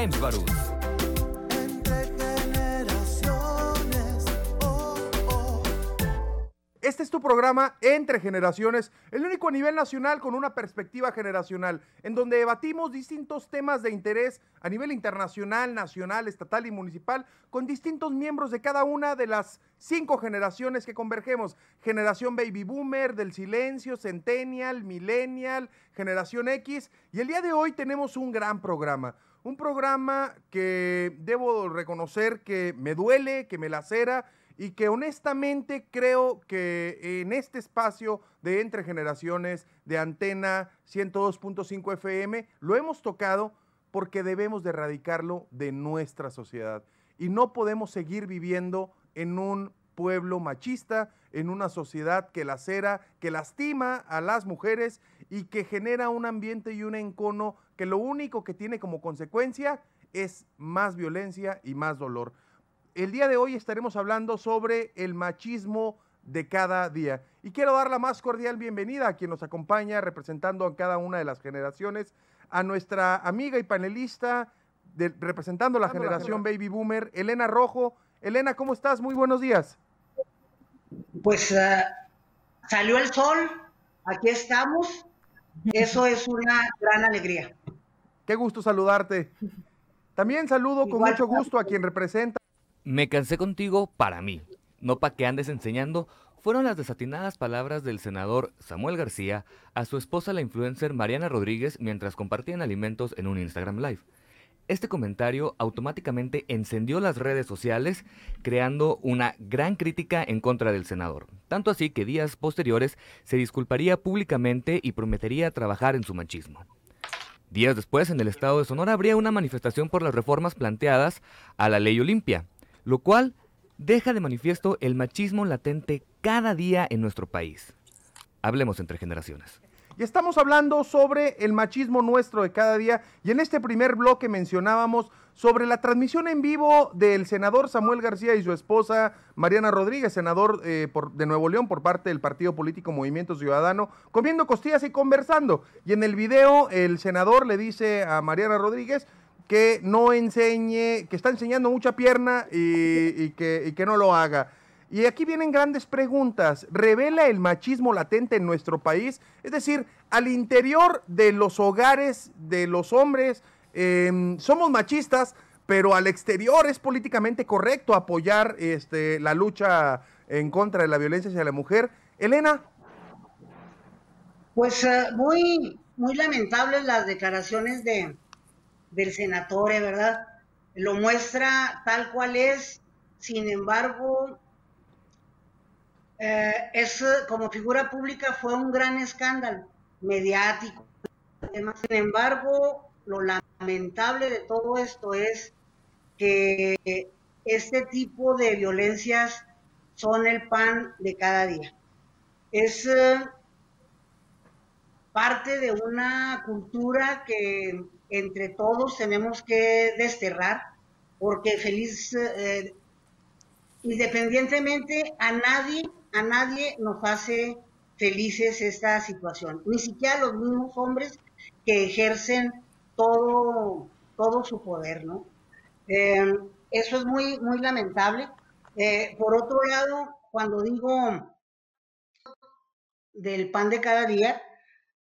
James. Este es tu programa Entre Generaciones, el único a nivel nacional con una perspectiva generacional, en donde debatimos distintos temas de interés a nivel internacional, nacional, estatal y municipal, con distintos miembros de cada una de las cinco generaciones que convergemos. Generación Baby Boomer, del Silencio, Centennial, Millennial, Generación X. Y el día de hoy tenemos un gran programa. Un programa que debo reconocer que me duele, que me lacera y que honestamente creo que en este espacio de Entre Generaciones de Antena 102.5 FM lo hemos tocado porque debemos de erradicarlo de nuestra sociedad. Y no podemos seguir viviendo en un pueblo machista, en una sociedad que lacera, que lastima a las mujeres y que genera un ambiente y un encono que lo único que tiene como consecuencia es más violencia y más dolor el día de hoy estaremos hablando sobre el machismo de cada día. Y quiero dar la más cordial bienvenida a quien nos acompaña representando a cada una de las generaciones, a nuestra amiga y panelista representando la generación Baby Boomer, Elena Rojo. Elena, ¿cómo estás? Muy buenos días. Pues uh, salió el sol, aquí estamos. Eso es una gran alegría. Qué gusto saludarte. También saludo con mucho gusto a quien representa me cansé contigo para mí, no para que andes enseñando, fueron las desatinadas palabras del senador Samuel García a su esposa la influencer Mariana Rodríguez mientras compartían alimentos en un Instagram Live. Este comentario automáticamente encendió las redes sociales, creando una gran crítica en contra del senador. Tanto así que días posteriores se disculparía públicamente y prometería trabajar en su machismo. Días después, en el estado de Sonora habría una manifestación por las reformas planteadas a la ley Olimpia, lo cual deja de manifiesto el machismo latente cada día en nuestro país. Hablemos entre generaciones. Y estamos hablando sobre el machismo nuestro de cada día. Y en este primer bloque mencionábamos sobre la transmisión en vivo del senador Samuel García y su esposa Mariana Rodríguez, senador eh, de Nuevo León por parte del partido político Movimiento Ciudadano, comiendo costillas y conversando. Y en el video el senador le dice a Mariana Rodríguez, que no enseñe, que está enseñando mucha pierna y, que, que no lo haga. Y aquí vienen grandes preguntas. ¿Revela el machismo latente en nuestro país? Es decir, al interior de los hogares de los hombres em, somos machistas, pero al exterior es políticamente correcto apoyar este, la lucha en contra de la violencia hacia la mujer. Elena. Pues eh, muy, muy lamentables las declaraciones de, del senatore, ¿verdad? Lo muestra tal cual es, sin embargo, eh, es como figura pública fue un gran escándalo mediático. Sin embargo, lo lamentable de todo esto es que este tipo de violencias son el pan de cada día. Es eh, parte de una cultura que entre todos tenemos que desterrar, porque feliz, eh, independientemente, a nadie, a nadie nos hace felices esta situación, ni siquiera los mismos hombres que ejercen todo, todo su poder, ¿no? Eh, eso es muy, muy lamentable. Eh, por otro lado, cuando digo del pan de cada día,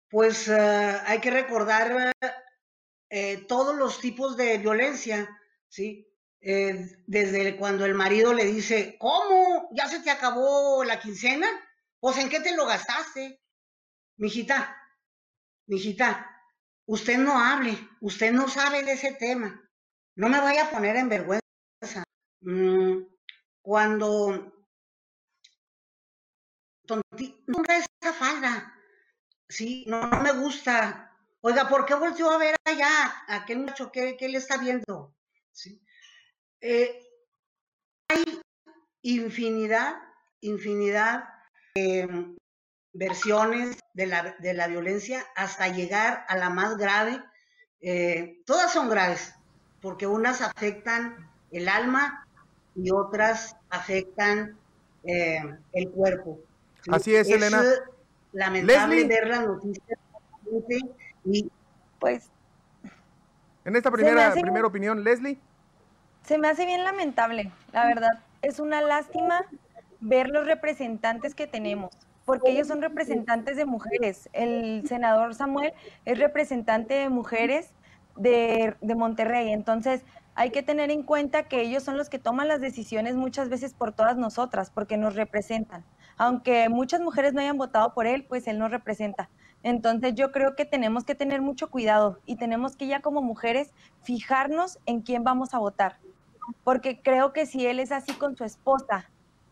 pues hay que recordar eh, todos los tipos de violencia, ¿sí? Eh, desde cuando el marido le dice, ¿cómo? ¿Ya se te acabó la quincena? Pues ¿en qué te lo gastaste? Mijita, mijita, usted no hable, usted no sabe de ese tema. No me vaya a poner en vergüenza. Mm, cuando nunca esa falda, sí, no, me gusta, Oiga, ¿por qué volvió a ver allá a aquel muchacho? ¿Qué, le está viendo? Eh, hay infinidad, infinidad de versiones de la, violencia hasta llegar a la más grave. Eh, todas son graves, porque unas afectan el alma y otras afectan eh, el cuerpo. Así es, Elena. lamentable ver las noticias y pues En esta primera, primera opinión, Leslie. Se me hace bien lamentable, la verdad. Es una lástima ver los representantes que tenemos, porque ellos son representantes de mujeres. El senador Samuel es representante de mujeres de, de Monterrey. Entonces, hay que tener en cuenta que ellos son los que toman las decisiones muchas veces por todas nosotras, porque nos representan. Aunque muchas mujeres no hayan votado por él, pues él nos representa. Entonces yo creo que tenemos que tener mucho cuidado y tenemos que ya como mujeres fijarnos en quién vamos a votar. Porque creo que si él es así con su esposa,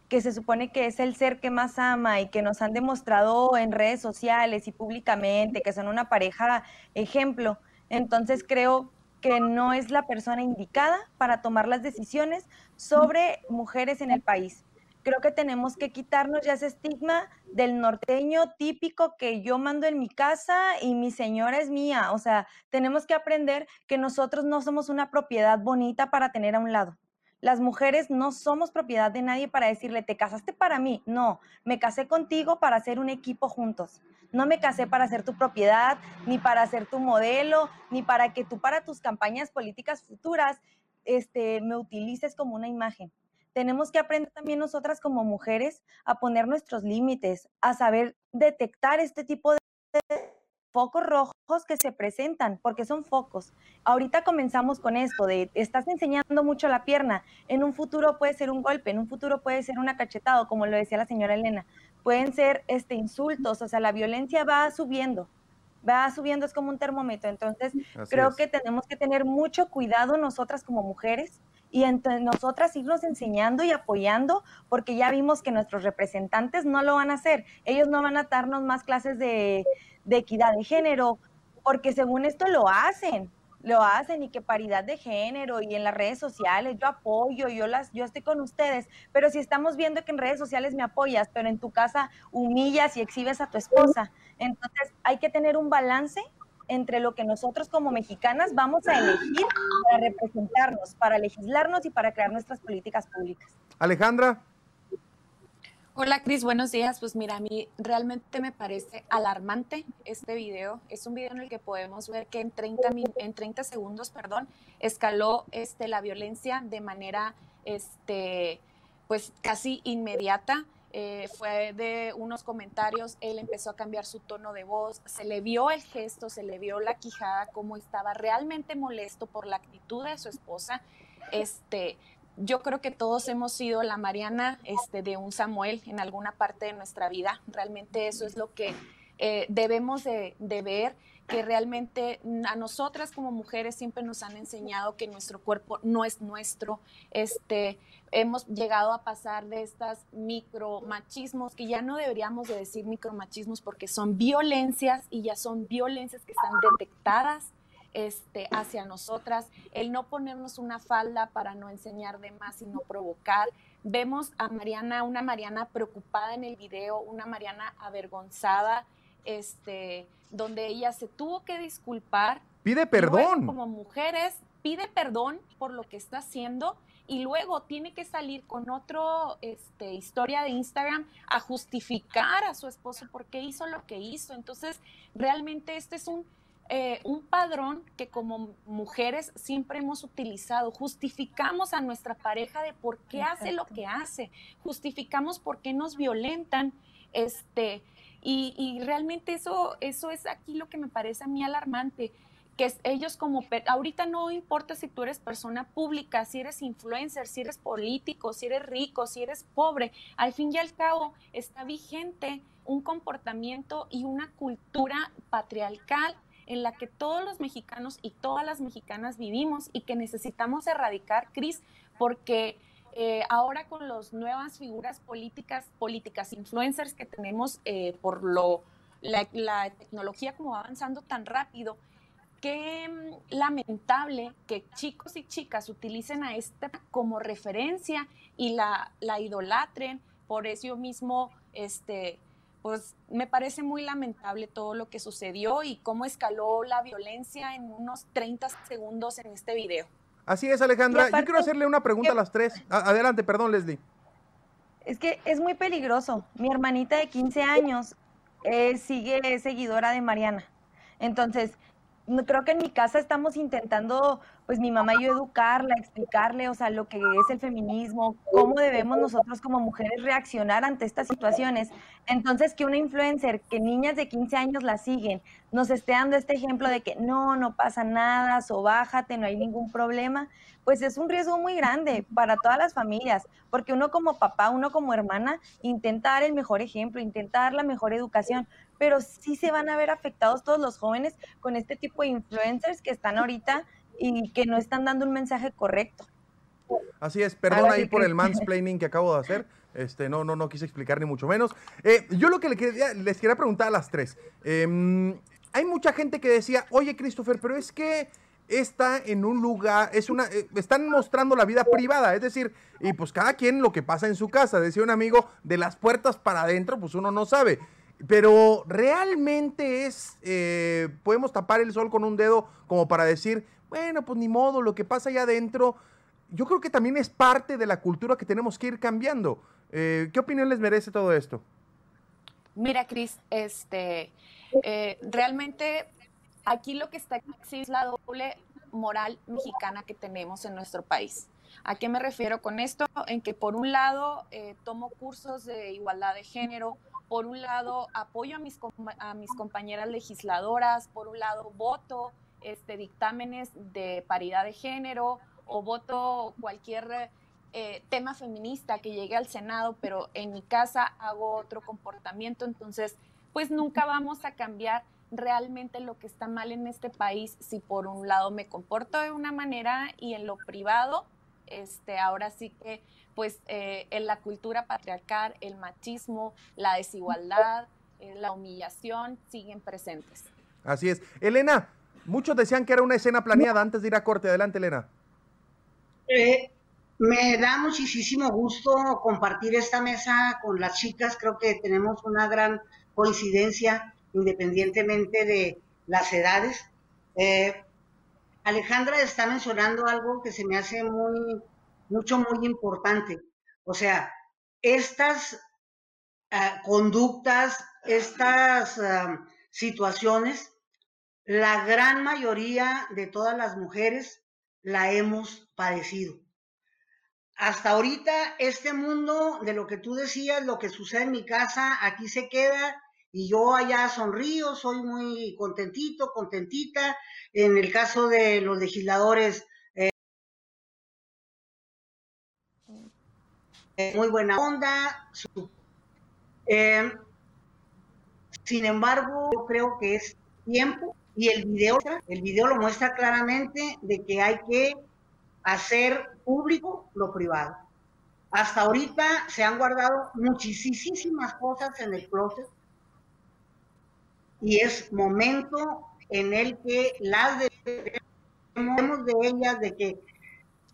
que se supone que es el ser que más ama y que nos han demostrado en redes sociales y públicamente que son una pareja ejemplo, entonces creo que no es la persona indicada para tomar las decisiones sobre mujeres en el país. Creo que tenemos que quitarnos ya ese estigma del norteño típico que yo mando en mi casa y mi señora es mía. O sea, tenemos que aprender que nosotros no somos una propiedad bonita para tener a un lado. Las mujeres no somos propiedad de nadie para decirle, te casaste para mí. No, me casé contigo para hacer un equipo juntos. No me casé para ser tu propiedad, ni para ser tu modelo, ni para que tú para tus campañas políticas futuras este, me utilices como una imagen. Tenemos que aprender también nosotras como mujeres a poner nuestros límites, a saber detectar este tipo de focos rojos que se presentan, porque son focos. Ahorita comenzamos con esto de, estás enseñando mucho la pierna, en un futuro puede ser un golpe, en un futuro puede ser una cachetada, como lo decía la señora Elena, pueden ser este, insultos, o sea, la violencia va subiendo, va subiendo, es como un termómetro, entonces creo que tenemos que tener mucho cuidado nosotras como mujeres y entre nosotras irnos enseñando y apoyando, porque ya vimos que nuestros representantes no lo van a hacer. Ellos no van a darnos más clases de, de equidad de género, porque según esto lo hacen, lo hacen y que paridad de género y en las redes sociales yo apoyo, yo las yo estoy con ustedes, pero si estamos viendo que en redes sociales me apoyas, pero en tu casa humillas y exhibes a tu esposa, entonces hay que tener un balance entre lo que nosotros como mexicanas vamos a elegir para representarnos, para legislarnos y para crear nuestras políticas públicas. Alejandra, Hola Cris, buenos días. Pues mira, a mí realmente me parece alarmante este video. Es un video en el que podemos ver que en 30, en 30 segundos perdón, escaló este, la violencia de manera este, pues casi inmediata. Eh, fue de unos comentarios, él empezó a cambiar su tono de voz, se le vio el gesto, se le vio la quijada, cómo estaba realmente molesto por la actitud de su esposa. Este, yo creo que todos hemos sido la Mariana este, de un Samuel en alguna parte de nuestra vida. Realmente eso es lo que eh, debemos de, ver, que realmente a nosotras como mujeres siempre nos han enseñado que nuestro cuerpo no es nuestro. Este, hemos llegado a pasar de estas micromachismos, que ya no deberíamos de decir micromachismos porque son violencias y ya son violencias que están detectadas este, hacia nosotras, el no ponernos una falda para no enseñar de más y no provocar. Vemos a Mariana, una Mariana preocupada en el video, una Mariana avergonzada, este, donde ella se tuvo que disculpar. Pide perdón. como mujeres, pide perdón por lo que está haciendo y luego tiene que salir con otro este, historia de Instagram a justificar a su esposo porque hizo lo que hizo. Entonces, realmente este es un eh, un padrón que como mujeres siempre hemos utilizado. Justificamos a nuestra pareja de por qué hace lo que hace, justificamos por qué nos violentan, este, y, realmente eso, eso es aquí lo que me parece a mí alarmante que ellos como, ahorita no importa si tú eres persona pública, si eres influencer, si eres político, si eres rico, si eres pobre, al fin y al cabo está vigente un comportamiento y una cultura patriarcal en la que todos los mexicanos y todas las mexicanas vivimos y que necesitamos erradicar, Cris, porque eh, ahora con las nuevas figuras políticas, políticas influencers que tenemos eh, por lo, la, tecnología como va avanzando tan rápido, qué mm, lamentable que chicos y chicas utilicen a esta como referencia y la, la idolatren, por eso mismo este, pues me parece muy lamentable todo lo que sucedió y cómo escaló la violencia en unos 30 segundos en este video. Así es, Alejandra. Yo quiero hacerle una pregunta a las tres. Adelante, perdón, Leslie. Es que es muy peligroso. Mi hermanita de 15 años eh, sigue seguidora de Mariana. Entonces, creo que en mi casa estamos intentando, pues mi mamá y yo educarla, explicarle, o sea, lo que es el feminismo, cómo debemos nosotros como mujeres reaccionar ante estas situaciones. Entonces, que una influencer, que niñas de 15 años la siguen, nos esté dando este ejemplo de que no, no pasa nada, so bájate, no hay ningún problema, pues es un riesgo muy grande para todas las familias, porque uno como papá, uno como hermana, intenta dar el mejor ejemplo, intenta dar la mejor educación, pero sí se van a ver afectados todos los jóvenes con este tipo de influencers que están ahorita y que no están dando un mensaje correcto. Así es, perdón ahí por el mansplaining que acabo de hacer. Este, no, no, no quise explicar ni mucho menos. Eh, yo lo que les quería, les quería preguntar a las tres. Em, hay mucha gente que decía, oye Christopher, pero es que está en un lugar, es una, eh, están mostrando la vida privada, es decir, y pues cada quien lo que pasa en su casa, decía un amigo, de las puertas para adentro, pues uno no sabe. Pero realmente es, eh, podemos tapar el sol con un dedo como para decir, bueno, pues ni modo, lo que pasa allá adentro, yo creo que también es parte de la cultura que tenemos que ir cambiando. Eh, ¿Qué opinión les merece todo esto? Mira, Cris, este, eh, realmente aquí lo que está es la doble moral mexicana que tenemos en nuestro país. ¿A qué me refiero con esto? En que por un lado tomo cursos de igualdad de género, por un lado apoyo a mis, a mis compañeras legisladoras, por un lado voto este, dictámenes de paridad de género o voto cualquier eh, tema feminista que llegue al Senado, pero en mi casa hago otro comportamiento, entonces pues nunca vamos a cambiar realmente lo que está mal en este país si por un lado me comporto de una manera y en lo privado, este, ahora sí que pues eh, en la cultura patriarcal, el machismo, la desigualdad, eh, la humillación siguen presentes. Así es. Elena, muchos decían que era una escena planeada antes de ir a corte. Adelante, Elena. Eh, me da muchísimo gusto compartir esta mesa con las chicas. Creo que tenemos una gran coincidencia independientemente de las edades. Alejandra está mencionando algo que se me hace muy mucho, muy importante. O sea, estas ah, conductas, estas ah, situaciones, la gran mayoría de todas las mujeres la hemos padecido. Hasta ahorita, este mundo de lo que tú decías, lo que sucede en mi casa, aquí se queda y yo allá sonrío, soy muy contentito, contentita. En el caso de los legisladores, muy buena onda. Eh, sin embargo, yo creo que es tiempo y el video, el video lo muestra claramente de que hay que hacer público lo privado. Hasta ahorita se han guardado muchísimas cosas en el closet y es momento en el que las debemos de ellas de que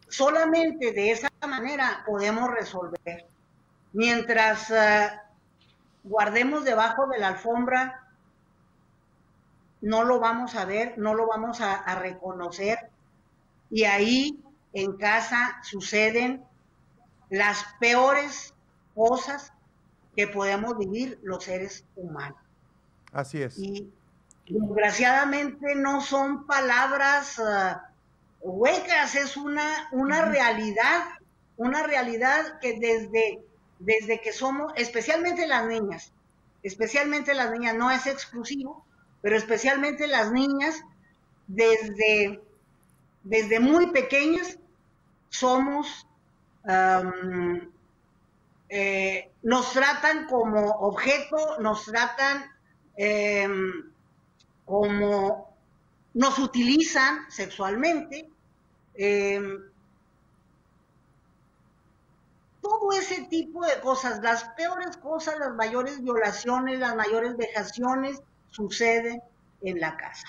solamente de esa manera podemos resolver. Mientras eh, guardemos debajo de la alfombra, no lo vamos a ver, no lo vamos a, a reconocer. Y ahí en casa suceden las peores cosas que podemos vivir los seres humanos. Así es. Y desgraciadamente no son palabras uh, huecas, es una, una realidad, una realidad que desde, desde que somos, especialmente las niñas, especialmente las niñas, no es exclusivo, pero especialmente las niñas, desde, desde muy pequeñas, somos, eh, nos tratan como objeto, nos tratan em, como, nos utilizan sexualmente, Em, todo ese tipo de cosas, las peores cosas, las mayores violaciones, las mayores vejaciones, suceden en la casa.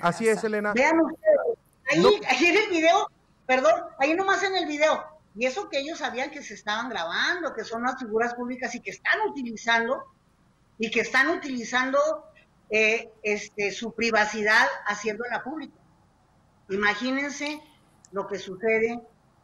Así es, Elena. Vean ustedes, ahí, ahí en el video, perdón, ahí nomás en el video, y eso que ellos sabían que se estaban grabando, que son las figuras públicas y que están utilizando, y que están utilizando eh, este, su privacidad haciéndola pública. Imagínense lo que sucede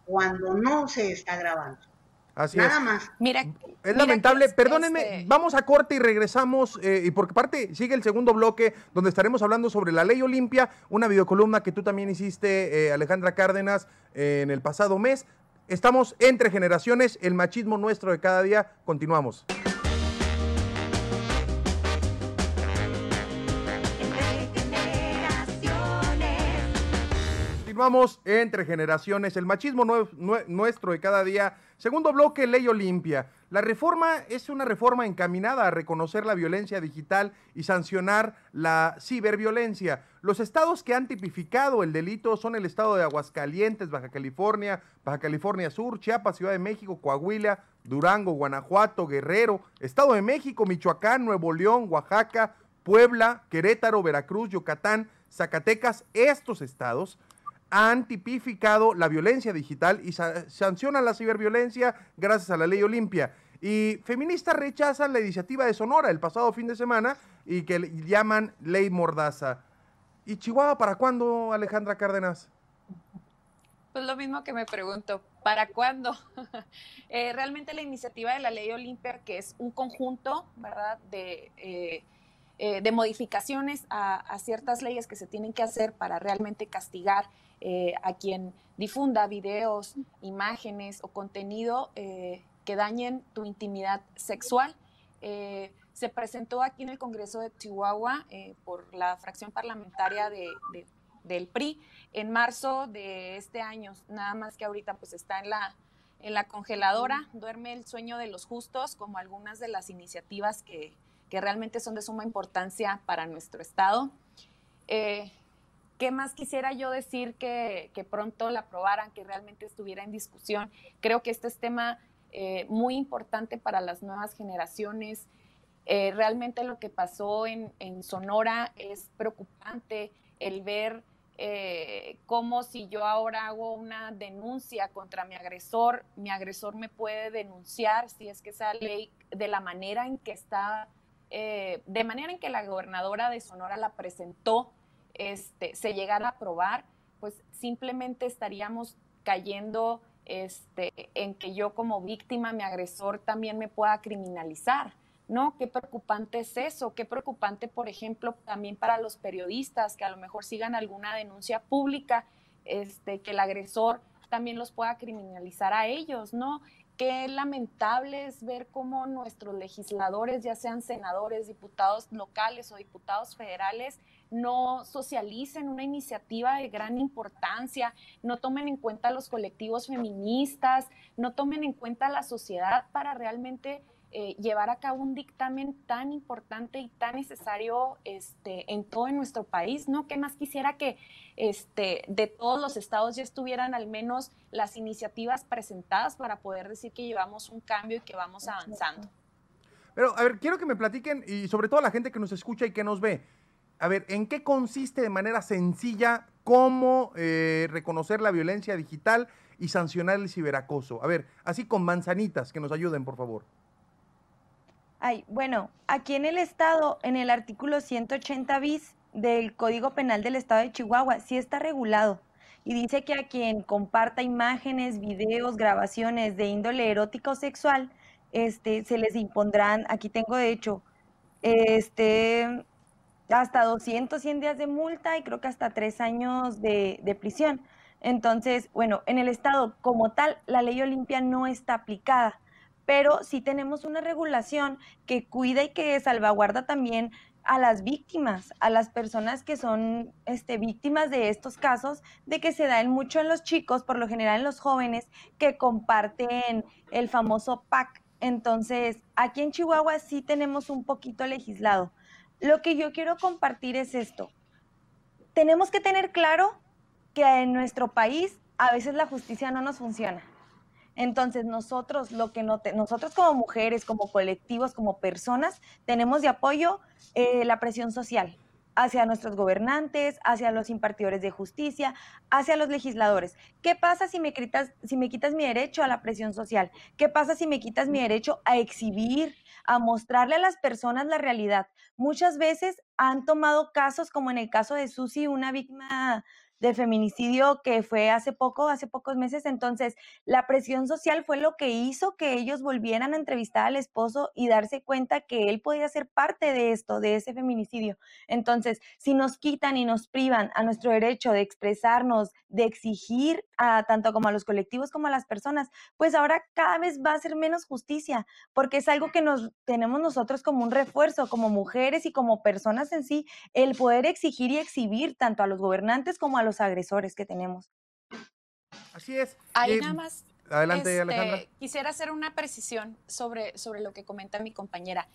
cuando no se está grabando. Así Nada más. Mira, es lamentable. Perdónenme, este vamos a corte y regresamos. Eh, y porque parte sigue el segundo bloque donde estaremos hablando sobre la ley Olimpia, una videocolumna que tú también hiciste, eh, Alejandra Cárdenas, en el pasado mes. Estamos entre generaciones, el machismo nuestro de cada día. Continuamos. Vamos entre generaciones, el machismo nuestro de cada día. Segundo bloque, ley Olimpia. La reforma es una reforma encaminada a reconocer la violencia digital y sancionar la ciberviolencia. Los estados que han tipificado el delito son el estado de Aguascalientes, Baja California, Baja California Sur, Chiapas, Ciudad de México, Coahuila, Durango, Guanajuato, Guerrero, Estado de México, Michoacán, Nuevo León, Oaxaca, Puebla, Querétaro, Veracruz, Yucatán, Zacatecas. Estos estados han tipificado la violencia digital y sancionan la ciberviolencia gracias a la ley Olimpia. Y feministas rechazan la iniciativa de Sonora el pasado fin de semana y que llaman ley Mordaza. ¿Y Chihuahua para cuándo, Alejandra Cárdenas? Pues lo mismo que me pregunto, ¿para cuándo? Eh, realmente la iniciativa de la ley Olimpia, que es un conjunto, ¿verdad?, de... Eh, eh, de modificaciones a, ciertas leyes que se tienen que hacer para realmente castigar eh, a quien difunda videos, imágenes o contenido eh, que dañen tu intimidad sexual. Eh, se presentó aquí en el Congreso de Chihuahua por la fracción parlamentaria de, del PRI en marzo de este año, nada más que ahorita pues está en la, en la congeladora, duerme el sueño de los justos, como algunas de las iniciativas que, que realmente son de suma importancia para nuestro Estado. ¿Qué más quisiera yo decir que, pronto la aprobaran, que realmente estuviera en discusión? Creo que este es tema eh, muy importante para las nuevas generaciones. Eh, realmente lo que pasó en, Sonora es preocupante el ver eh, cómo si yo ahora hago una denuncia contra mi agresor, mi agresor me puede denunciar si es que esa ley de la manera en que está, de manera en que la gobernadora de Sonora la presentó, este, se llegara a aprobar, pues simplemente estaríamos cayendo este, en que yo como víctima, mi agresor también me pueda criminalizar. ¿no? Qué preocupante es eso, qué preocupante, por ejemplo, también para los periodistas que a lo mejor sigan alguna denuncia pública, este, que el agresor también los pueda criminalizar a ellos, ¿no? Qué lamentable es ver cómo nuestros legisladores, ya sean senadores, diputados locales o diputados federales, no socialicen una iniciativa de gran importancia, no tomen en cuenta los colectivos feministas, no tomen en cuenta la sociedad para realmente eh, llevar a cabo un dictamen tan importante y tan necesario este, en todo nuestro país, ¿no? ¿Qué más quisiera que este, de todos los estados ya estuvieran al menos las iniciativas presentadas para poder decir que llevamos un cambio y que vamos avanzando? Pero, a ver, quiero que me platiquen, y sobre todo la gente que nos escucha y que nos ve, a ver, ¿en qué consiste de manera sencilla cómo eh, reconocer la violencia digital y sancionar el ciberacoso? A ver, así con manzanitas, que nos ayuden, por favor. Ay, bueno, aquí en el Estado, en el artículo 180 bis del Código Penal del Estado de Chihuahua, sí está regulado. Y dice que a quien comparta imágenes, videos, grabaciones de índole erótica o sexual, este, se les impondrán, aquí tengo de hecho, este, hasta 200, 100 días de multa y creo que hasta tres años de, prisión. Entonces, bueno, en el Estado como tal, la ley Olimpia no está aplicada, pero sí tenemos una regulación que cuida y que salvaguarda también a las víctimas, a las personas que son este, víctimas de estos casos, de que se dan mucho en los chicos, por lo general en los jóvenes, que comparten el famoso PAC. Entonces, aquí en Chihuahua sí tenemos un poquito legislado. Lo que yo quiero compartir es esto. Tenemos que tener claro que en nuestro país a veces la justicia no nos funciona. Entonces nosotros, lo que no nosotros como mujeres, como colectivos, como personas, tenemos de apoyo eh, la presión social hacia nuestros gobernantes, hacia los impartidores de justicia, hacia los legisladores. ¿Qué pasa si me, quitas, si me quitas mi derecho a la presión social? ¿Qué pasa si me quitas mi derecho a exhibir, a mostrarle a las personas la realidad? Muchas veces han tomado casos, como en el caso de Susi, una víctima de feminicidio que fue hace poco, hace pocos meses. Entonces, la presión social fue lo que hizo que ellos volvieran a entrevistar al esposo y darse cuenta que él podía ser parte de esto, de ese feminicidio. Entonces, si nos quitan y nos privan a nuestro derecho de expresarnos, de exigir a tanto como a los colectivos como a las personas, pues ahora cada vez va a ser menos justicia, porque es algo que nos tenemos nosotros como un refuerzo, como mujeres y como personas en sí, el poder exigir y exhibir tanto a los gobernantes como a los agresores que tenemos. Así es. Ahí nada más. Adelante, este, Alejandra. Quisiera hacer una precisión sobre, sobre lo que comenta mi compañera.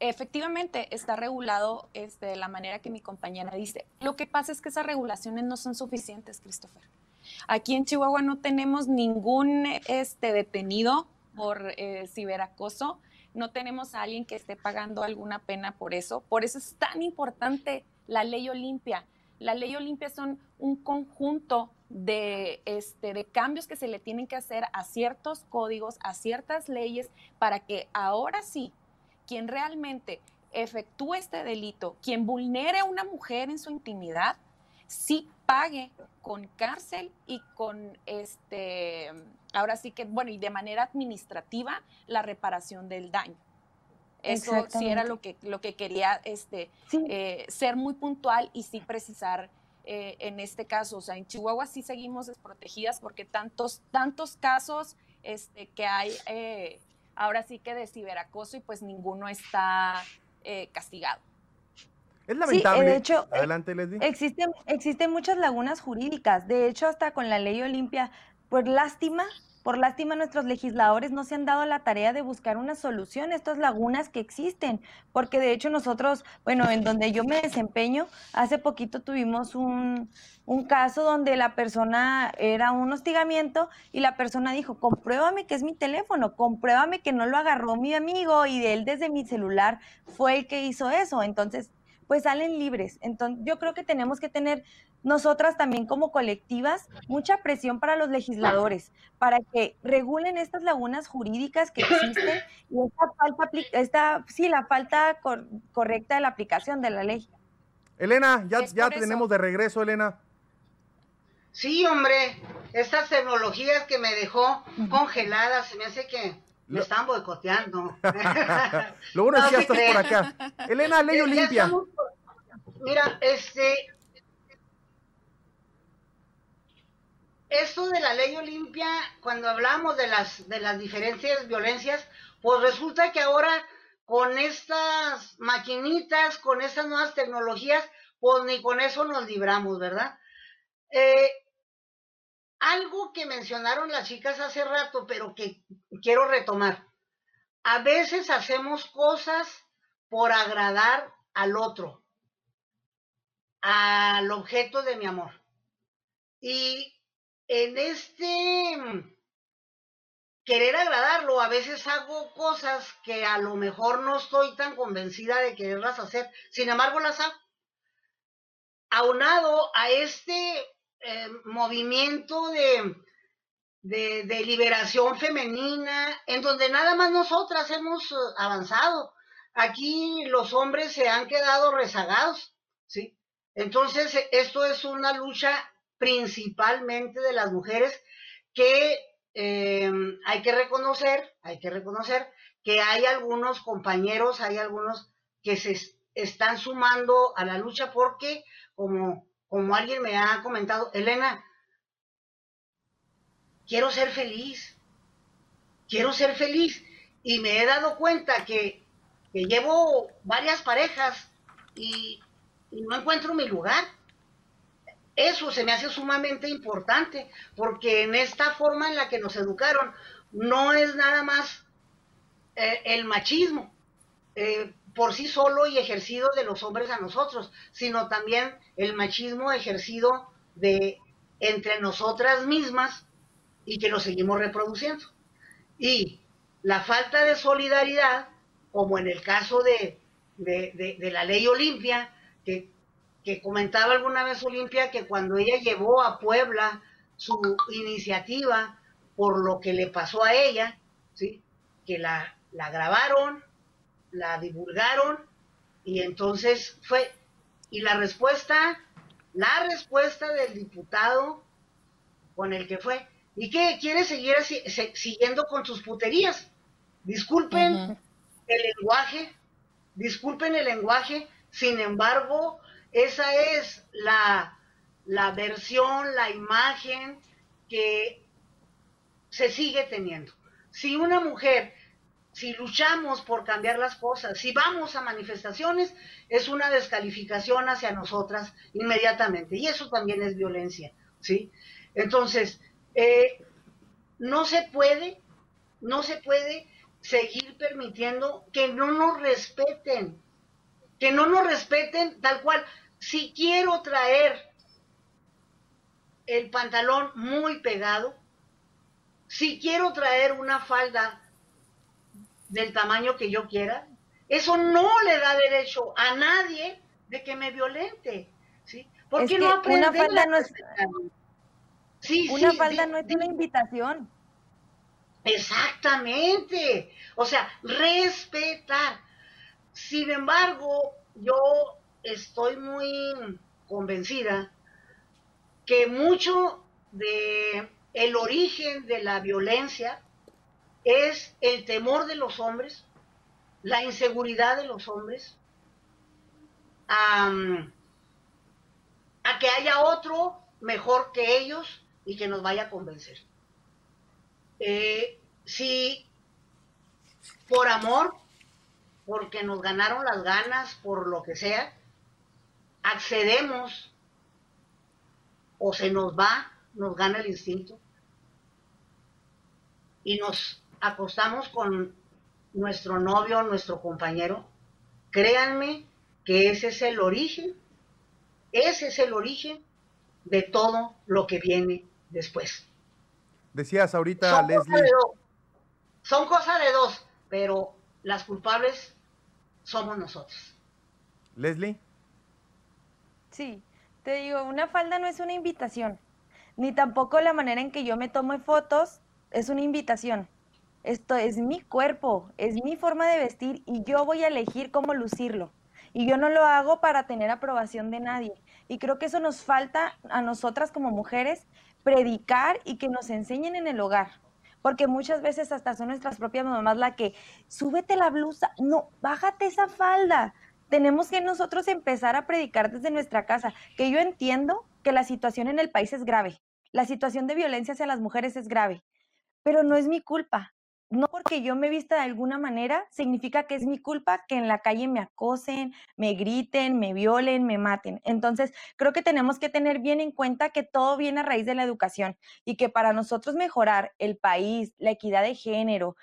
Efectivamente, está regulado este, de la manera que mi compañera dice. Lo que pasa es que esas regulaciones no son suficientes, Christopher. Aquí en Chihuahua no tenemos ningún este, detenido por eh, ciberacoso, no tenemos a alguien que esté pagando alguna pena por eso. Por eso es tan importante la ley Olimpia. La ley Olimpia son un conjunto de, este, de cambios que se le tienen que hacer a ciertos códigos, a ciertas leyes, para que ahora sí, quien realmente efectúe este delito, quien vulnere a una mujer en su intimidad, sí pague con cárcel y con este, ahora sí que, bueno, y de manera administrativa la reparación del daño. Eso sí era lo que, lo que quería este, eh, ser muy puntual y sí precisar eh, en este caso. O sea, en Chihuahua sí seguimos desprotegidas porque tantos, tantos casos este, que hay eh, ahora sí que de ciberacoso y pues ninguno está castigado. Es lamentable. de hecho, Adelante, Leslie. Existen, existen muchas lagunas jurídicas. De hecho, hasta con la ley Olimpia, por lástima, por lástima, nuestros legisladores no se han dado la tarea de buscar una solución a estas lagunas que existen, porque de hecho nosotros, bueno, en donde yo me desempeño, hace poquito tuvimos un, un caso donde la persona era un hostigamiento y la persona dijo, compruébame que es mi teléfono, compruébame que no lo agarró mi amigo y de él desde mi celular fue el que hizo eso. Entonces, pues salen libres. Entonces, yo creo que tenemos que tener nosotras también como colectivas mucha presión para los legisladores, para que regulen estas lagunas jurídicas que existen y esta falta, esta, sí, la falta correcta de la aplicación de la ley. Elena, ya, ya tenemos de regreso, Elena. Sí, hombre, estas tecnologías que me dejó congeladas, se me hace que me están boicoteando. Lo bueno es que ya estás por acá. Elena, ley Olimpia. Mira, este. Esto de la ley Olimpia, cuando hablamos de las, de las diferentes violencias, pues resulta que ahora con estas maquinitas, con estas nuevas tecnologías, pues ni con eso nos libramos, ¿verdad? Eh, algo que mencionaron las chicas hace rato, pero que quiero retomar. A veces hacemos cosas por agradar al otro, al objeto de mi amor. Y en este querer agradarlo, a veces hago cosas que a lo mejor no estoy tan convencida de quererlas hacer, sin embargo las hago. Aunado a este eh, movimiento de, de, liberación femenina, en donde nada más nosotras hemos eh, avanzado. Aquí los hombres se han quedado rezagados, ¿sí? Entonces, esto es una lucha principalmente de las mujeres que eh, hay que reconocer, hay que reconocer que hay algunos compañeros, hay algunos que se están sumando a la lucha porque, como como alguien me ha comentado, Elena, quiero ser feliz, quiero ser feliz. Y me he dado cuenta que, llevo varias parejas y, no encuentro mi lugar. Eso se me hace sumamente importante, porque en esta forma en la que nos educaron, no es nada más eh, el machismo. Eh, por sí solo y ejercido de los hombres a nosotros, sino también el machismo ejercido de entre nosotras mismas y que lo seguimos reproduciendo. Y la falta de solidaridad, como en el caso de, de, la ley Olimpia, que, que comentaba alguna vez Olimpia que cuando ella llevó a Puebla su iniciativa por lo que le pasó a ella, ¿sí? que la, la grabaron, la divulgaron y entonces fue, y la respuesta la respuesta del diputado con el que fue. ¿Y qué quiere seguir así, siguiendo con sus puterías? Disculpen el lenguaje, disculpen el lenguaje, sin embargo, esa es la, la versión, la imagen que se sigue teniendo. Si una mujer, si luchamos por cambiar las cosas, si vamos a manifestaciones, es una descalificación hacia nosotras inmediatamente. Y eso también es violencia, ¿sí? Entonces, eh, no se puede, no se puede seguir permitiendo que no nos respeten, que no nos respeten tal cual. Si quiero traer el pantalón muy pegado, si quiero traer una falda del tamaño que yo quiera, eso no le da derecho a nadie de que me violente, ¿sí? Porque no una falda no es una falda no es una invitación. Exactamente. O sea, respetar. Sin embargo, yo estoy muy convencida que mucho de el origen de la violencia es el temor de los hombres, la inseguridad de los hombres, a, que haya otro mejor que ellos y que nos vaya a convencer. Eh, si por amor, porque nos ganaron las ganas, por lo que sea, accedemos o se nos va, nos gana el instinto y nos acostamos con nuestro novio, nuestro compañero, créanme que ese es el origen, ese es el origen de todo lo que viene después. Decías ahorita, Leslie. son cosas de dos, pero las culpables somos nosotros. Leslie. Sí, te digo, una falda no es una invitación, ni tampoco la manera en que yo me tomo fotos es una invitación. Esto es mi cuerpo, es mi forma de vestir y yo voy a elegir cómo lucirlo. Y yo no lo hago para tener aprobación de nadie. Y creo que eso nos falta a nosotras como mujeres predicar y que nos enseñen en el hogar. Porque muchas veces hasta son nuestras propias mamás la que, súbete la blusa, no, bájate esa falda. Tenemos que nosotros empezar a predicar desde nuestra casa, que yo entiendo que la situación en el país es grave, la situación de violencia hacia las mujeres es grave, pero no es mi culpa no porque yo me vista de alguna manera, significa que es mi culpa que en la calle me acosen, me griten, me violen, me maten. Entonces, creo que tenemos que tener bien en cuenta que todo viene a raíz de la educación y que para nosotros mejorar el país, la equidad de género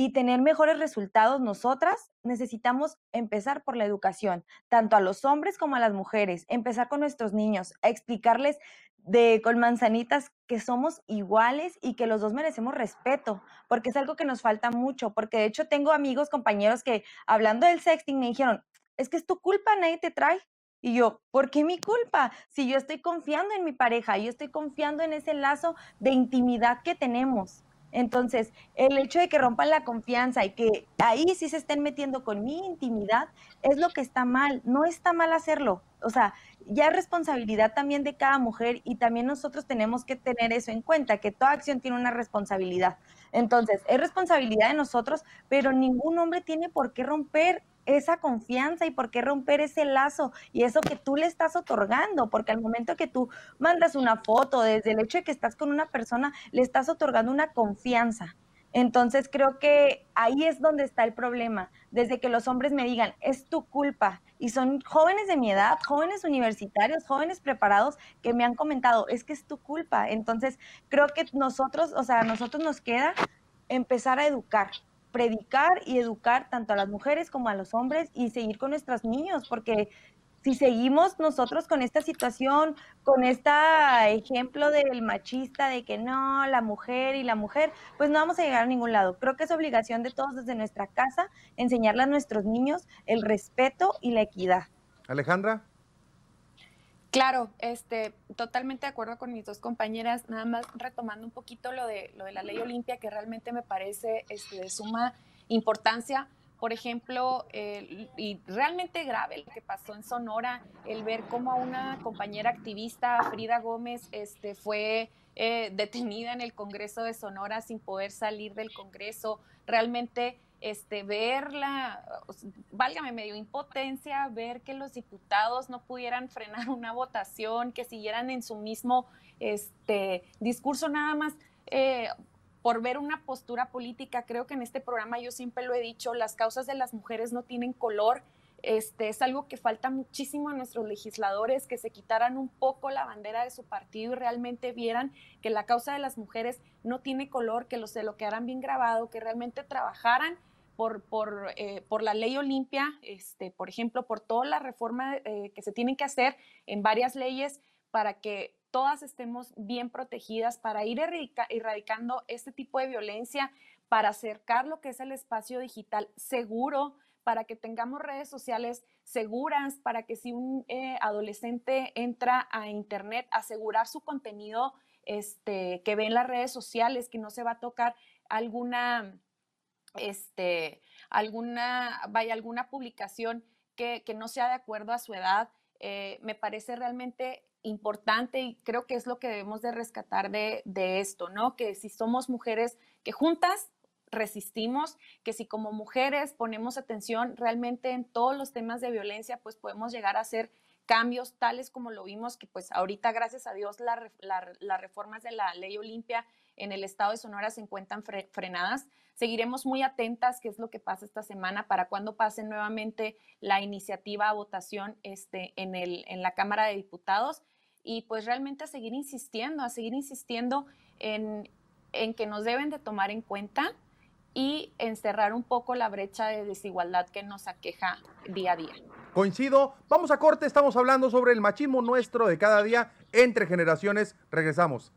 y tener mejores resultados nosotras, necesitamos empezar por la educación, tanto a los hombres como a las mujeres, empezar con nuestros niños, explicarles de con manzanitas que somos iguales y que los dos merecemos respeto, porque es algo que nos falta mucho, porque de hecho tengo amigos, compañeros que hablando del sexting me dijeron, es que es tu culpa, nadie te trae. Y yo, ¿por qué mi culpa? Si yo estoy confiando en mi pareja, yo estoy confiando en ese lazo de intimidad que tenemos. Entonces, el hecho de que rompan la confianza y que ahí sí se estén metiendo con mi intimidad es lo que está mal. No está mal hacerlo. O sea, ya es responsabilidad también de cada mujer y también nosotros tenemos que tener eso en cuenta, que toda acción tiene una responsabilidad. Entonces, es responsabilidad de nosotros, pero ningún hombre tiene por qué romper esa confianza y por qué romper ese lazo y eso que tú le estás otorgando, porque al momento que tú mandas una foto, desde el hecho de que estás con una persona, le estás otorgando una confianza. Entonces creo que ahí es donde está el problema, desde que los hombres me digan, es tu culpa, y son jóvenes de mi edad, jóvenes universitarios, jóvenes preparados que me han comentado, es que es tu culpa. Entonces creo que nosotros, o sea, a nosotros nos queda empezar a educar, predicar y educar tanto a las mujeres como a los hombres y seguir con nuestros niños, porque si seguimos nosotros con esta situación, con este ejemplo del machista, de que no, la mujer y la mujer, pues no vamos a llegar a ningún lado. Creo que es obligación de todos desde nuestra casa enseñarle a nuestros niños el respeto y la equidad. Alejandra. Claro, este, totalmente de acuerdo con mis dos compañeras, nada más retomando un poquito lo de, lo de la ley Olimpia, que realmente me parece este, de suma importancia, por ejemplo, y realmente grave lo que pasó en Sonora, el ver cómo una compañera activista, Frida Gómez, este, fue eh, detenida en el Congreso de Sonora sin poder salir del Congreso, realmente este, verla, válgame, medio impotencia, ver que los diputados no pudieran frenar una votación, que siguieran en su mismo este, discurso nada más. Eh, por ver una postura política. Creo que en este programa yo siempre lo he dicho, las causas de las mujeres no tienen color. Este, es algo que falta muchísimo a nuestros legisladores, que se quitaran un poco la bandera de su partido y realmente vieran que la causa de las mujeres no tiene color, que se lo quedaran bien grabado, que realmente trabajaran por, por, eh, por, la ley Olimpia, este, por ejemplo, por toda la reforma eh, que se tienen que hacer en varias leyes para que todas estemos bien protegidas para ir erradicando este tipo de violencia, para acercar lo que es el espacio digital seguro, para que tengamos redes sociales seguras, para que si un eh, adolescente entra a Internet, asegurar su contenido este, que ve en las redes sociales, que no se va a tocar alguna, este, alguna, vaya, alguna publicación que, no sea de acuerdo a su edad. Eh, me parece realmente importante y creo que es lo que debemos de rescatar de, esto, ¿no? Que si somos mujeres que juntas resistimos, que si como mujeres ponemos atención realmente en todos los temas de violencia, pues podemos llegar a hacer cambios tales como lo vimos, que pues ahorita gracias a Dios las reformas de la ley Olimpia en el estado de Sonora se encuentran frenadas. Seguiremos muy atentas qué es lo que pasa esta semana para cuando pase nuevamente la iniciativa a votación este, en, la Cámara de Diputados y pues realmente a seguir insistiendo, a seguir insistiendo en, en que nos deben de tomar en cuenta y encerrar un poco la brecha de desigualdad que nos aqueja día a día. Coincido, vamos a corte, estamos hablando sobre el machismo nuestro de cada día entre generaciones, regresamos.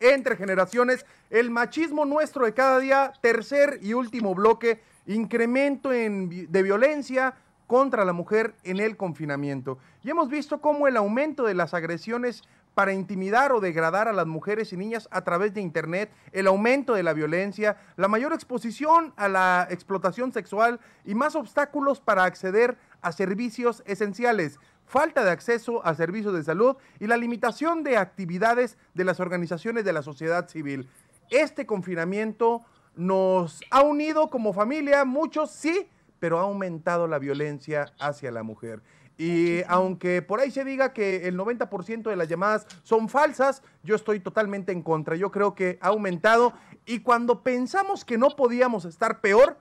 Entre generaciones, el machismo nuestro de cada día, tercer y último bloque, incremento en, de violencia contra la mujer en el confinamiento. Y hemos visto cómo el aumento de las agresiones para intimidar o degradar a las mujeres y niñas a través de Internet, el aumento de la violencia, la mayor exposición a la explotación sexual y más obstáculos para acceder a servicios esenciales falta de acceso a servicios de salud y la limitación de actividades de las organizaciones de la sociedad civil. Este confinamiento nos ha unido como familia, muchos sí, pero ha aumentado la violencia hacia la mujer. Y aunque por ahí se diga que el 90% de las llamadas son falsas, yo estoy totalmente en contra. Yo creo que ha aumentado y cuando pensamos que no podíamos estar peor,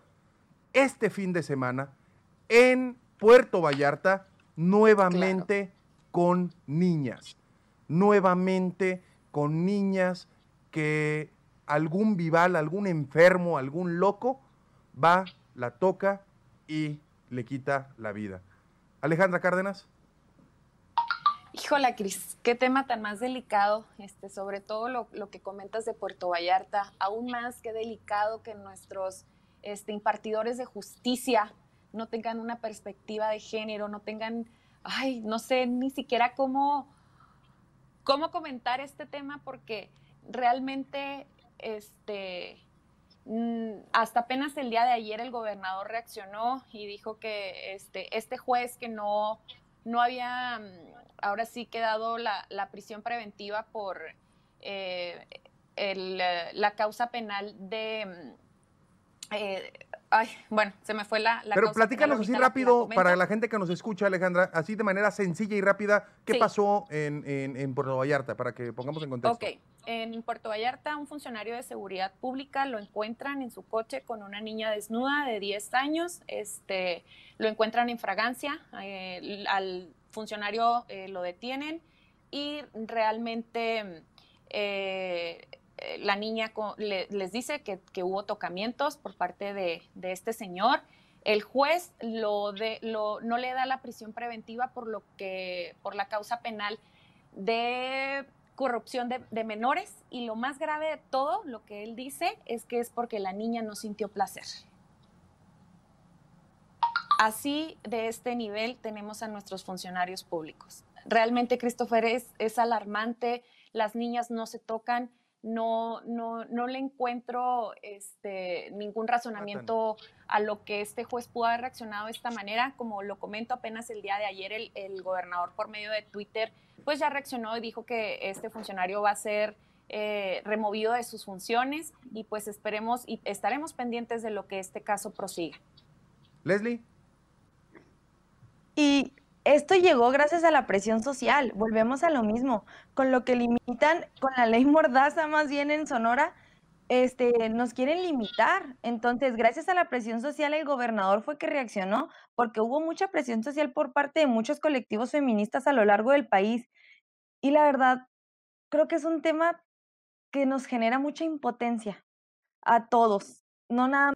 este fin de semana en Puerto Vallarta nuevamente con niñas, nuevamente con niñas que algún vival, algún enfermo, algún loco va, la toca y le quita la vida. Alejandra Cárdenas. Híjola, Cris, qué tema tan más delicado, este, sobre todo lo, que comentas de Puerto Vallarta, aún más que delicado que nuestros este, impartidores de justicia no tengan una perspectiva de género, no tengan, ay, no sé ni siquiera cómo, cómo comentar este tema porque realmente, este, mm, hasta apenas el día de ayer el gobernador reaccionó y dijo que este, este juez que no, no había, mm, ahora sí quedado la, la prisión preventiva por eh, el, la causa penal de mm, eh, Ay, bueno, se me fue la... la Pero platícanos así rápido para la gente que nos escucha, Alejandra, así de manera sencilla y rápida, ¿qué pasó en, en, Puerto Vallarta para que pongamos en contexto? Ok, en Puerto Vallarta un funcionario de seguridad pública lo encuentran en su coche con una niña desnuda de 10 años, este, lo encuentran en fragancia, eh, al funcionario eh, lo detienen y realmente... Eh, eh, la niña les dice que, hubo tocamientos por parte de, este señor. El juez no le da la prisión preventiva por, lo que, por la causa penal de corrupción de, menores y lo más grave de todo, lo que él dice, es que es porque la niña no sintió placer. Así, de este nivel, tenemos a nuestros funcionarios públicos. Realmente, Christopher, es alarmante, las niñas no se tocan, no, no, no le encuentro este, ningún razonamiento a lo que este juez pudo haber reaccionado de esta manera. Como lo comento apenas el día de ayer, el, el gobernador por medio de Twitter, pues ya reaccionó y dijo que este funcionario va a ser eh, removido de sus funciones y pues esperemos y estaremos pendientes de lo que este caso prosiga. Leslie. Y esto llegó gracias a la presión social. Volvemos a lo mismo. Con lo que limitan, con la ley Mordaza más bien en Sonora, este, nos quieren limitar. Entonces, gracias a la presión social, el gobernador fue que reaccionó, porque hubo mucha presión social por parte de muchos colectivos feministas a lo largo del país. Y la verdad, creo que es un tema que nos genera mucha impotencia a todos, no nada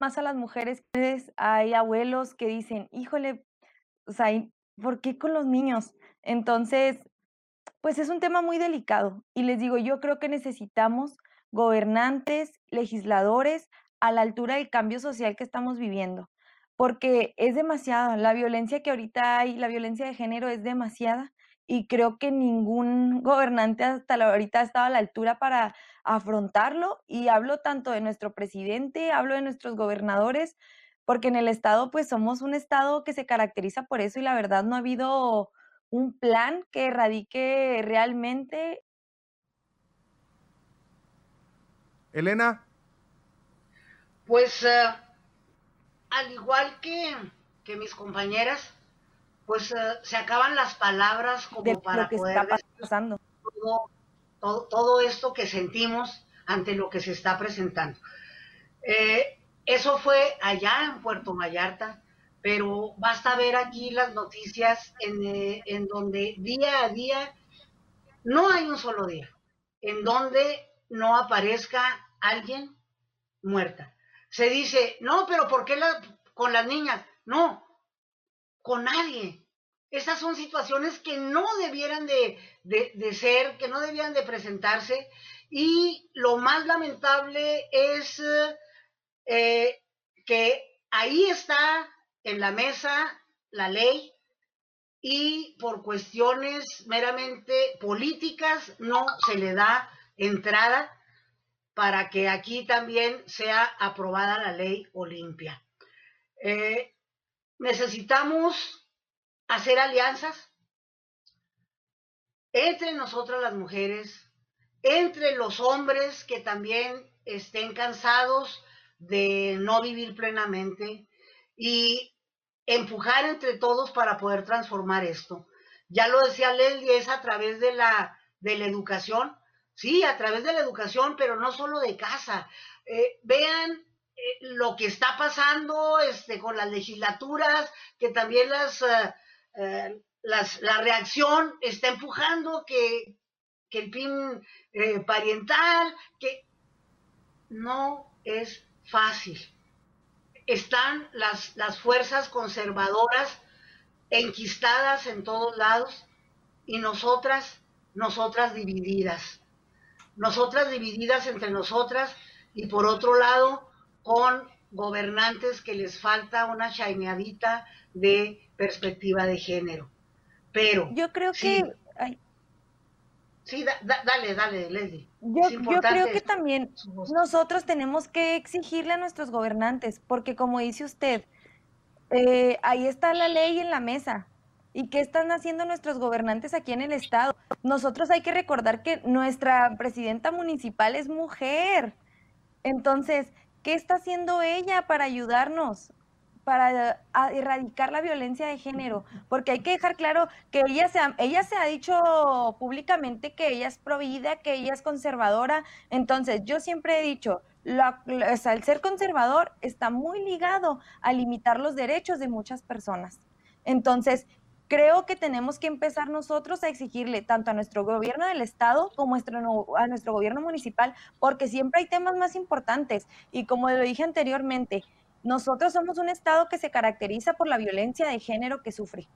más a las mujeres. Hay abuelos que dicen, híjole, o sea, ¿por qué con los niños? Entonces, pues es un tema muy delicado. Y les digo, yo creo que necesitamos gobernantes, legisladores a la altura del cambio social que estamos viviendo, porque es demasiado. La violencia que ahorita hay, la violencia de género es demasiada y creo que ningún gobernante hasta la, ahorita ha estado a la altura para afrontarlo y hablo tanto de nuestro presidente, hablo de nuestros gobernadores, porque en el estado pues somos un estado que se caracteriza por eso y la verdad no ha habido un plan que erradique realmente. Elena. Pues eh, al igual que, que mis compañeras, pues eh, se acaban las palabras como para poder pasando. Todo, todo, esto que sentimos ante lo que se está presentando. Eh, eso fue allá en Puerto Vallarta, pero basta ver aquí las noticias en, eh, en donde día a día no hay un solo día en donde no aparezca alguien muerta. Se dice, no, pero ¿por qué con las niñas? No, con nadie. Esas son situaciones que no debieran de, ser, que no debieran de presentarse. Y lo más lamentable es eh, que ahí está en la mesa la ley y por cuestiones meramente políticas no se le da entrada para que aquí también sea aprobada la ley Olimpia. Eh, necesitamos hacer alianzas entre nosotras las mujeres, entre los hombres que también estén cansados de no vivir plenamente y empujar entre todos para poder transformar esto. Ya lo decía Leslie, es a través de la, de la educación, sí, a través de la educación, pero no solo de casa. Eh, vean eh, lo que está pasando este, con las legislaturas, que también las, eh, las la reacción está empujando que, que el PIN pariental, que no es fácil. Están las, las fuerzas conservadoras enquistadas en todos lados y nosotras, nosotras divididas. Nosotras divididas entre nosotras y por otro lado, con gobernantes que les falta una chaineadita de perspectiva de género. Pero yo creo que sí, dale, dale, Leslie. Yo, yo creo que también nosotros tenemos que exigirle a nuestros gobernantes, porque como dice usted, eh, ahí está la ley en la mesa. ¿Y qué están haciendo nuestros gobernantes aquí en el Estado? Nosotros hay que recordar que nuestra presidenta municipal es mujer. Entonces, ¿Qué está haciendo ella para ayudarnos? Para erradicar la violencia de género, porque hay que dejar claro que ella se ha, ella se ha dicho públicamente que ella es provida, que ella es conservadora, entonces yo siempre he dicho, el ser conservador está muy ligado a limitar los derechos de muchas personas. Entonces, creo que tenemos que empezar nosotros a exigirle tanto a nuestro gobierno del estado como a nuestro gobierno municipal, porque siempre hay temas más importantes. Y como lo dije anteriormente, nosotros somos un estado que se caracteriza por la violencia de género que sufre.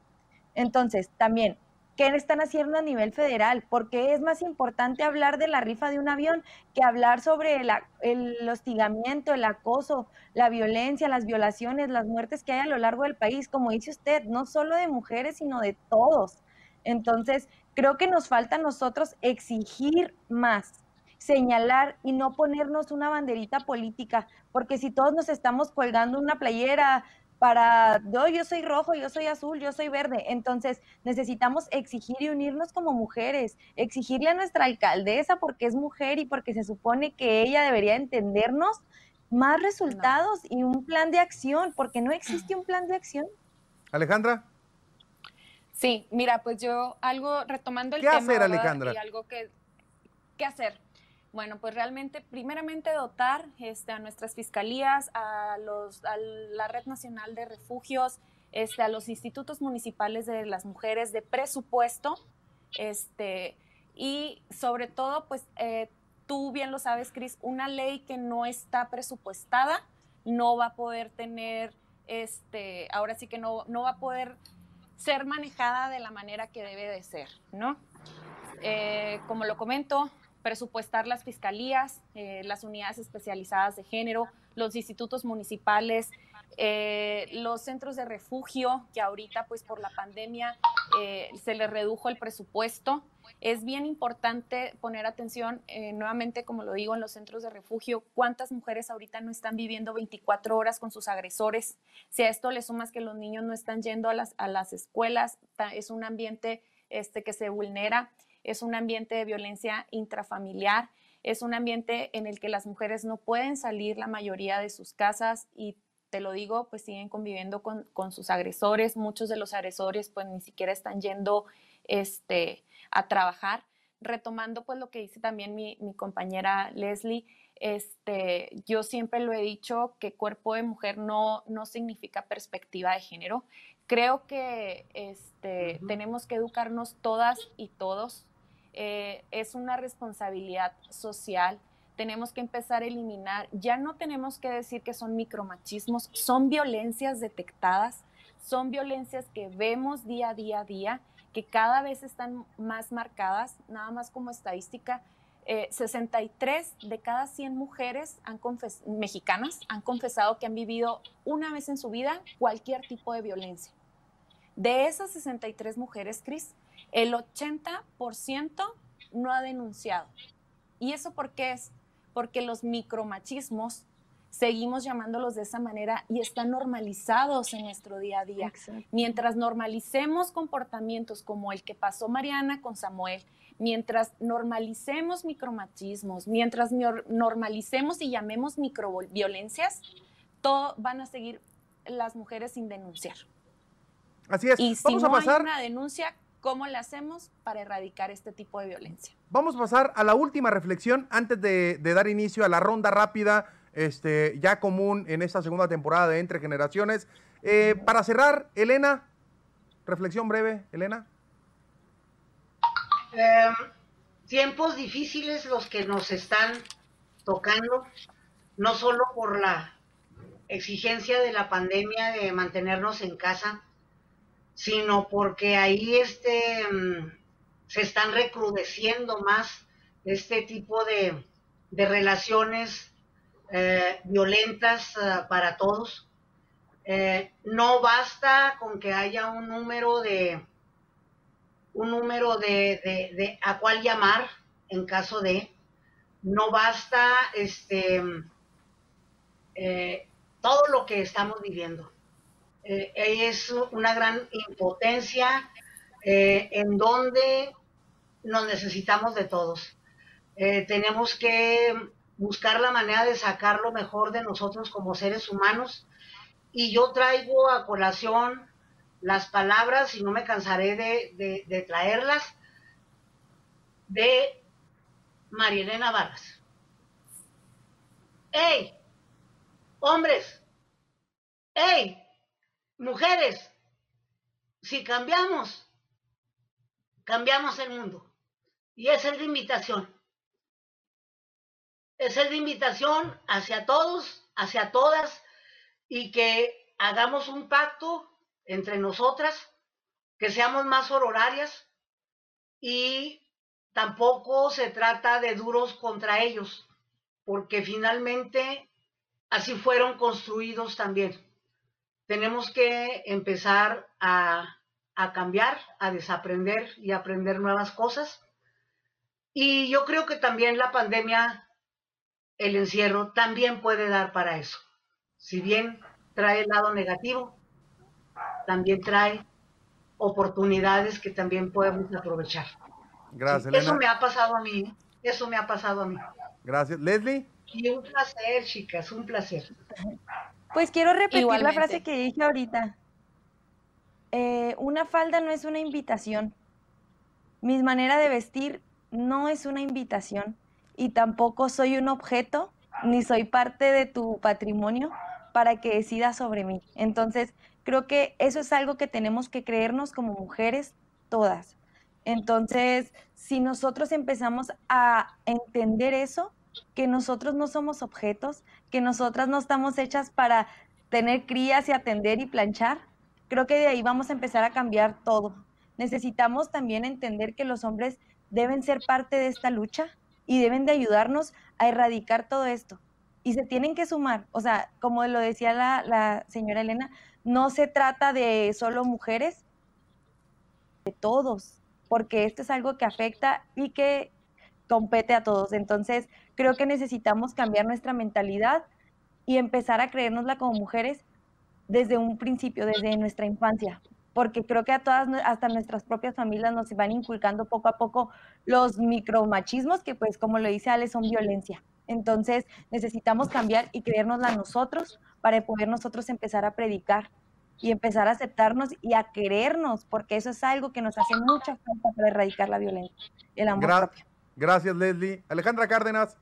Entonces, también ¿Qué están haciendo a nivel federal? Porque es más importante hablar de la rifa de un avión que hablar sobre el hostigamiento, el acoso, la violencia, las violaciones, las muertes que hay a lo largo del país, como dice usted, no solo de mujeres, sino de todos. Entonces, creo que nos falta a nosotros exigir más, señalar y no ponernos una banderita política, porque si todos nos estamos colgando una playera para, no, yo soy rojo, yo soy azul, yo soy verde. Entonces necesitamos exigir y unirnos como mujeres, exigirle a nuestra alcaldesa porque es mujer y porque se supone que ella debería entendernos más resultados y un plan de acción, porque no existe un plan de acción. Alejandra. Sí, mira, pues yo algo retomando el ¿Qué hacer, Alejandra? Y algo que qué hacer. Bueno, pues realmente, primeramente dotar este, a nuestras fiscalías, a, los, a la Red Nacional de Refugios, este, a los institutos municipales de las mujeres de presupuesto, este, y sobre todo, pues eh, tú bien lo sabes, Cris, una ley que no está presupuestada no va a poder tener, este, ahora sí que no, va a poder ser manejada de la manera que debe de ser, ¿no? Eh, como lo comento, presupuestar las fiscalías, eh, las unidades especializadas de género, los institutos municipales, eh, los centros de refugio, que ahorita pues por la pandemia eh, se les redujo el presupuesto. Es bien importante poner atención, nuevamente como lo digo, en los centros de refugio, cuántas mujeres ahorita no están viviendo 24 horas con sus agresores. Si a esto le sumas que los niños no están yendo a las, a las escuelas, es un ambiente este, que se vulnera es un ambiente de violencia intrafamiliar, es un ambiente en el que las mujeres no pueden salir la mayoría de sus casas y te lo digo, pues siguen conviviendo con, sus agresores, muchos de los agresores pues ni siquiera están yendo este, a trabajar. Retomando pues lo que dice también mi, compañera Leslie, este, yo siempre lo he dicho que cuerpo de mujer no, no significa perspectiva de género. Creo que este, tenemos que educarnos todas y todos eh, es una responsabilidad social. Tenemos que empezar a eliminar, ya no tenemos que decir que son micromachismos, son violencias detectadas, son violencias que vemos día a día a día, que cada vez están más marcadas, nada más como estadística. 63 eh, de cada 100 mujeres mexicanas han confesado que han vivido una vez en su vida cualquier tipo de violencia. De esas 63 mujeres, Cris, el 80% no ha denunciado. ¿Y eso por qué es? Porque los micromachismos seguimos llamándolos de esa manera y están normalizados en nuestro día a día. Mientras normalicemos comportamientos como el que pasó Mariana con Samuel, mientras normalicemos micromachismos, mientras normalicemos y llamemos microviolencias, todo van a seguir las mujeres sin denunciar. Así es. Y si no hay una denuncia, ¿Cómo le hacemos para erradicar este tipo de violencia? Vamos a pasar a la última reflexión antes de, dar inicio a la ronda rápida, este, ya común en esta segunda temporada de Entre Generaciones. Eh, para cerrar, Elena, reflexión breve, Elena. Em, tiempos difíciles los que nos están tocando, no solo por la exigencia de la pandemia de mantenernos en casa, sino porque ahí este, mm, se están recrudeciendo más este tipo de, relaciones eh, violentas eh, para todos. Eh, no basta con que haya un número de un número de, a cuál llamar en caso de no basta este todo lo que estamos viviendo eh, es una gran impotencia eh, en donde nos necesitamos de todos. Eh, tenemos que buscar la manera de sacar lo mejor de nosotros como seres humanos y yo traigo a colación las palabras y no me cansaré de, de traerlas de Marielena Vargas. ¡Ey! Hombres, ¡Ey! Mujeres, si cambiamos, cambiamos el mundo. Y es el de invitación. Es el de invitación hacia todos, hacia todas, y que hagamos un pacto entre nosotras, que seamos más horarias, y tampoco se trata de duros contra ellos, porque finalmente así fueron construidos también. Tenemos que empezar a, a cambiar, a desaprender y aprender nuevas cosas. Y yo creo que también la pandemia, el encierro, también puede dar para eso. Si bien trae el lado negativo, también trae oportunidades que también podemos aprovechar. Gracias, Eso me ha pasado a mí, eso me ha pasado a mí. Gracias. Leslie. Y un placer, chicas, un placer. Pues quiero repetir la frase que dije ahorita. Eh, una falda no es una invitación. Mi manera de vestir no es una invitación. Y tampoco soy un objeto, ni soy parte de tu patrimonio para que decidas sobre mí. Entonces, creo que eso es algo que tenemos que creernos como mujeres todas. Entonces, si nosotros empezamos a entender eso, que nosotros no somos objetos, que nosotras no estamos hechas para tener crías y atender y planchar, creo que de ahí vamos a empezar a cambiar todo. Necesitamos también entender que los hombres deben ser parte de esta lucha y deben de ayudarnos a erradicar todo esto. Y se tienen que sumar, o sea, como lo decía la, la señora Elena, no se trata de solo mujeres, de todos, porque esto es algo que afecta y que compete a todos. Entonces, creo que necesitamos cambiar nuestra mentalidad y empezar a creérnosla como mujeres desde un principio, desde nuestra infancia, porque creo que a todas, hasta nuestras propias familias nos van inculcando poco a poco los micromachismos que pues como lo dice Ale son violencia. Entonces necesitamos cambiar y creérnosla nosotros para poder nosotros empezar a predicar y empezar a aceptarnos y a querernos, porque eso es algo que nos hace mucha falta para erradicar la violencia, el amor propio. Gracias, Leslie. Alejandra Cárdenas.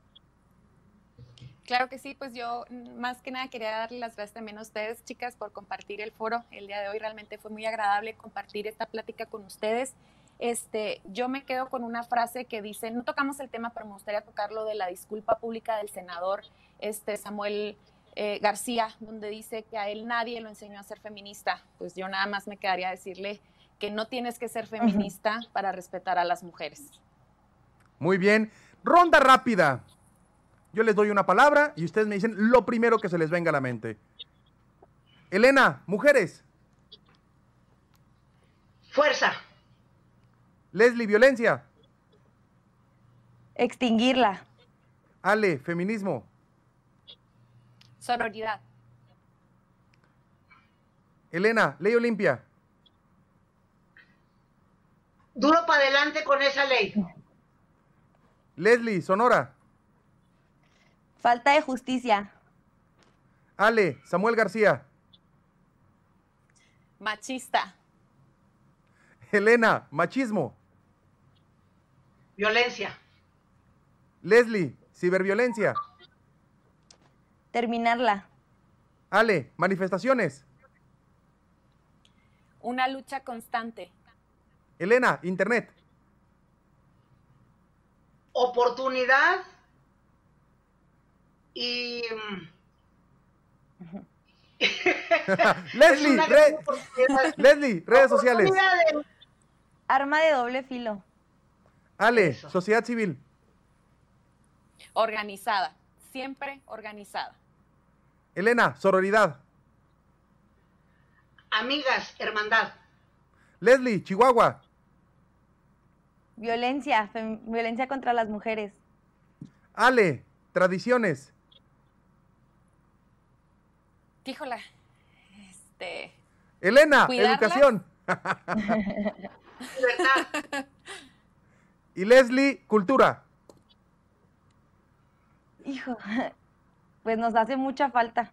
Claro que sí, pues yo más que nada quería darle las gracias también a ustedes, chicas, por compartir el foro el día de hoy. Realmente fue muy agradable compartir esta plática con ustedes. Este, yo me quedo con una frase que dice, no tocamos el tema, pero me gustaría tocarlo de la disculpa pública del senador este, Samuel eh, García, donde dice que a él nadie lo enseñó a ser feminista. Pues yo nada más me quedaría a decirle que no tienes que ser feminista para respetar a las mujeres. Muy bien. Ronda rápida. Yo les doy una palabra y ustedes me dicen lo primero que se les venga a la mente. Elena, mujeres. Fuerza. Leslie, violencia. Extinguirla. Ale, feminismo. Sororidad. Elena, ley Olimpia. Duro para adelante con esa ley. Leslie, Sonora. Falta de justicia. Ale, Samuel García. Machista. Elena, machismo. Violencia. Leslie, ciberviolencia. Terminarla. Ale, manifestaciones. Una lucha constante. Elena, internet. Oportunidad y... Leslie, re Leslie, redes sociales. De... Arma de doble filo. Ale, Eso. sociedad civil. Organizada, siempre organizada. Elena, sororidad. Amigas, hermandad. Leslie, Chihuahua. Violencia, violencia contra las mujeres. Ale, tradiciones. Híjola, este. Elena, educación. y Leslie, cultura. Hijo, pues nos hace mucha falta.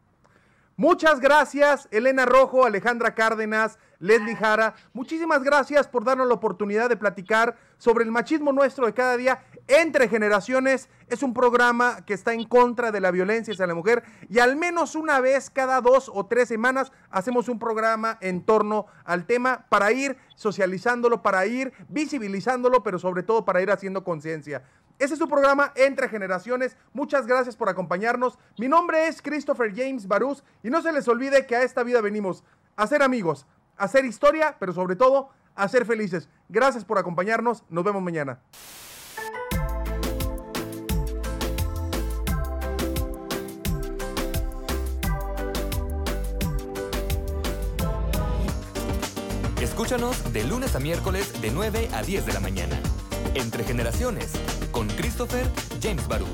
Muchas gracias, Elena Rojo, Alejandra Cárdenas, Leslie Jara. Muchísimas gracias por darnos la oportunidad de platicar sobre el machismo nuestro de cada día entre generaciones. Es un programa que está en contra de la violencia hacia la mujer y al menos una vez cada dos o tres semanas hacemos un programa en torno al tema para ir socializándolo, para ir visibilizándolo, pero sobre todo para ir haciendo conciencia. Ese es su programa Entre Generaciones. Muchas gracias por acompañarnos. Mi nombre es Christopher James Barús y no se les olvide que a esta vida venimos a ser amigos, hacer historia, pero sobre todo a ser felices. Gracias por acompañarnos. Nos vemos mañana. Escúchanos de lunes a miércoles de 9 a 10 de la mañana. Entre generaciones, con Christopher James Barús.